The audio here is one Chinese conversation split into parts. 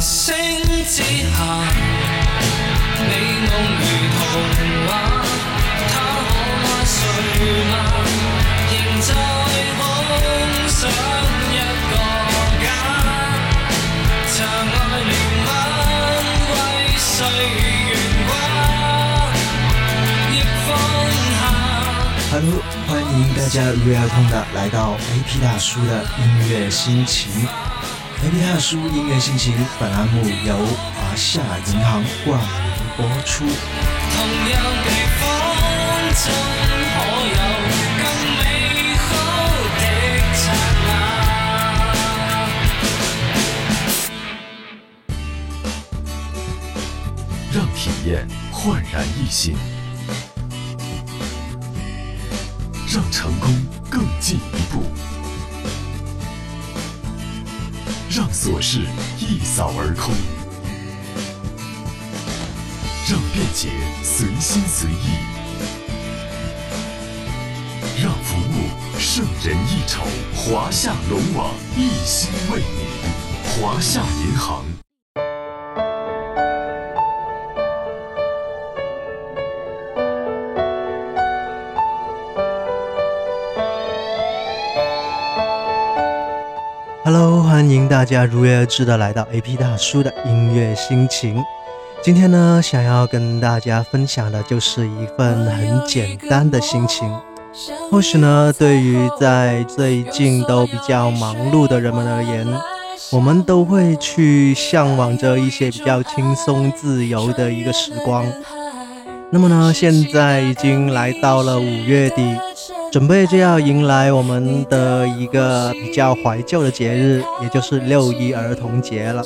星之下，美梦如童话，他可爱睡吗？仍在空想一个家，长爱憐憫為誰懸掛，亦放下。Hello，欢迎大家如约而同的来到 AP 大叔的音乐心情。AP 大叔音乐心情本栏目由华夏银行冠名播出。同樣地方，让体验焕然一新，让成功更进一步，让琐事一扫而空，让便捷随心随意，让服务胜人一筹。华夏龙网一心为你，华夏银行。Hello，欢迎大家如约而至的来到 AP 大叔的音乐心情。今天呢，想要跟大家分享的就是一份很简单的心情。或许呢，对于在最近都比较忙碌的人们而言，我们都会去向往着一些比较轻松自由的一个时光。那么呢，现在已经来到了五月底，准备就要迎来我们的一个比较怀旧的节日，也就是六一儿童节了。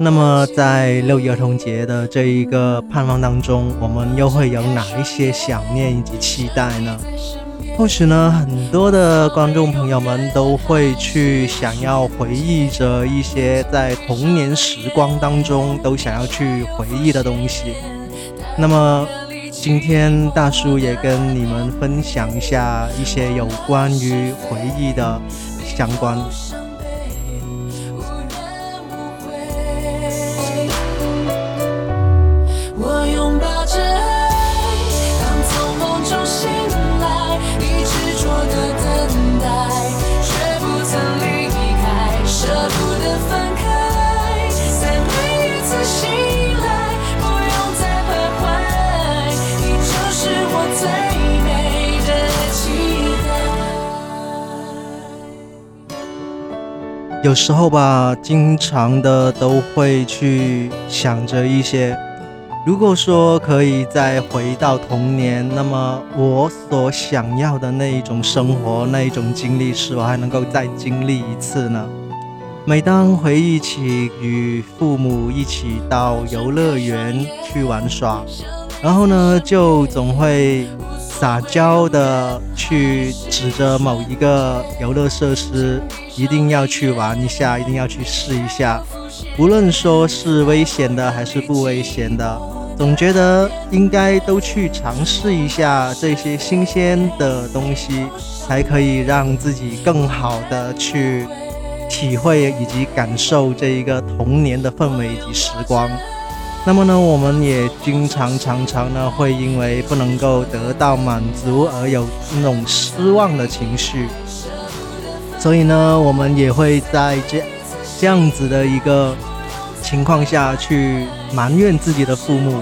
那么在六一儿童节的这一个盼望当中，我们又会有哪一些想念以及期待呢？或许呢，很多的观众朋友们都会去想要回忆着一些在童年时光当中都想要去回忆的东西。那么今天大叔也跟你们分享一下一些有关于回忆的相关。有时候吧，经常的都会去想着一些，如果说可以再回到童年，那么我所想要的那一种生活、那一种经历，是否还能够再经历一次呢？每当回忆起与父母一起到游乐园去玩耍，然后呢，就总会撒娇的去指着某一个游乐设施，一定要去玩一下，一定要去试一下，无论说是危险的还是不危险的，总觉得应该都去尝试一下这些新鲜的东西，才可以让自己更好的去体会以及感受这一个童年的氛围以及时光。那么呢，我们也经常常常呢会因为不能够得到满足而有那种失望的情绪，所以呢，我们也会在这这样子的一个情况下去埋怨自己的父母，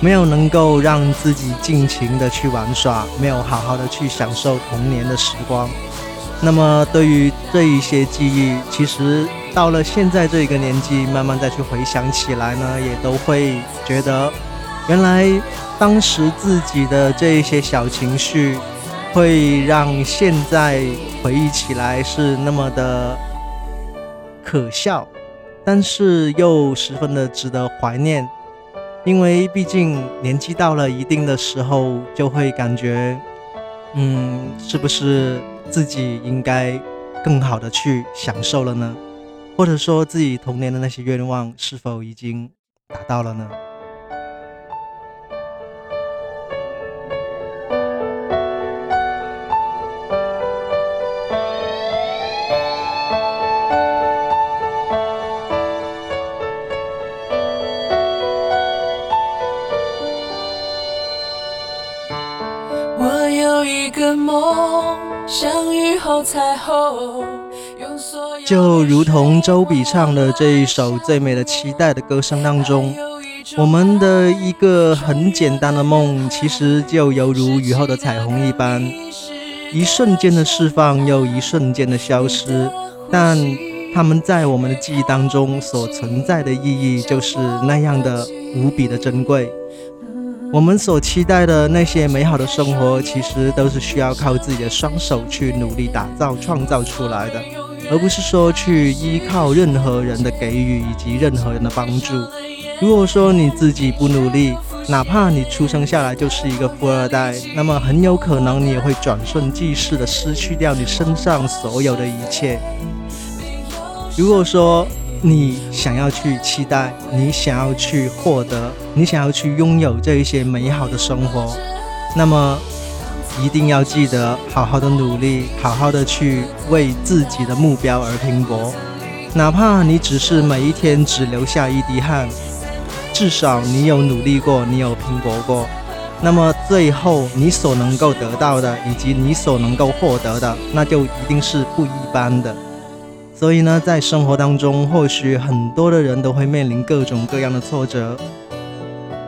没有能够让自己尽情的去玩耍，没有好好的去享受童年的时光。那么对于这一些记忆，其实到了现在这一个年纪，慢慢再去回想起来呢，也都会觉得，原来当时自己的这一些小情绪，会让现在回忆起来是那么的可笑，但是又十分的值得怀念，因为毕竟年纪到了一定的时候，就会感觉，嗯，是不是自己应该更好的去享受了呢？或者说自己童年的那些愿望是否已经达到了呢？我有一个梦像雨后彩虹。就如同周笔畅的这一首《最美的期待》的歌声当中，我们的一个很简单的梦，其实就犹如雨后的彩虹一般，一瞬间的释放，又一瞬间的消失。但他们在我们的记忆当中所存在的意义，就是那样的无比的珍贵。我们所期待的那些美好的生活，其实都是需要靠自己的双手去努力打造、创造出来的，而不是说去依靠任何人的给予以及任何人的帮助。如果说你自己不努力，哪怕你出生下来就是一个富二代，那么很有可能你也会转瞬即逝的失去掉你身上所有的一切。如果说，你想要去期待，你想要去获得，你想要去拥有这一些美好的生活，那么一定要记得好好的努力，好好的去为自己的目标而拼搏。哪怕你只是每一天只留下一滴汗，至少你有努力过，你有拼搏过。那么最后你所能够得到的，以及你所能够获得的，那就一定是不一般的。所以呢，在生活当中，或许很多的人都会面临各种各样的挫折。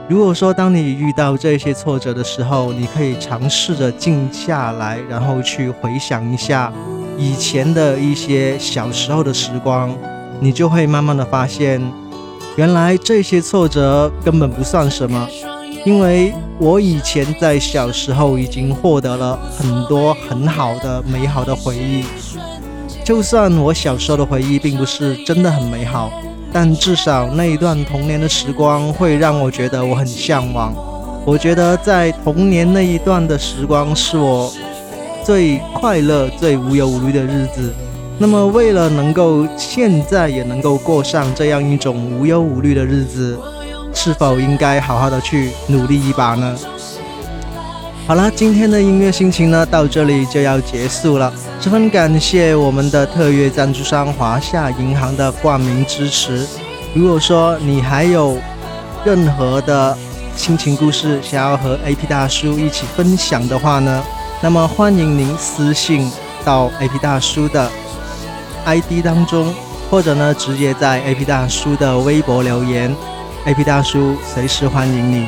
如果说当你遇到这些挫折的时候，你可以尝试着静下来，然后去回想一下以前的一些小时候的时光，你就会慢慢的发现，原来这些挫折根本不算什么，因为我以前在小时候已经获得了很多很好的、美好的回忆。就算我小时候的回忆并不是真的很美好，但至少那一段童年的时光会让我觉得我很向往。我觉得在童年那一段的时光是我最快乐、最无忧无虑的日子。那么，为了能够现在也能够过上这样一种无忧无虑的日子，是否应该好好的去努力一把呢？好了，今天的音乐心情呢，到这里就要结束了。十分感谢我们的特约赞助商华夏银行的冠名支持。如果说你还有任何的亲情故事想要和 AP 大叔一起分享的话呢，那么欢迎您私信到 AP 大叔的 ID 当中，或者呢直接在 AP 大叔的微博留言，AP 大叔随时欢迎你。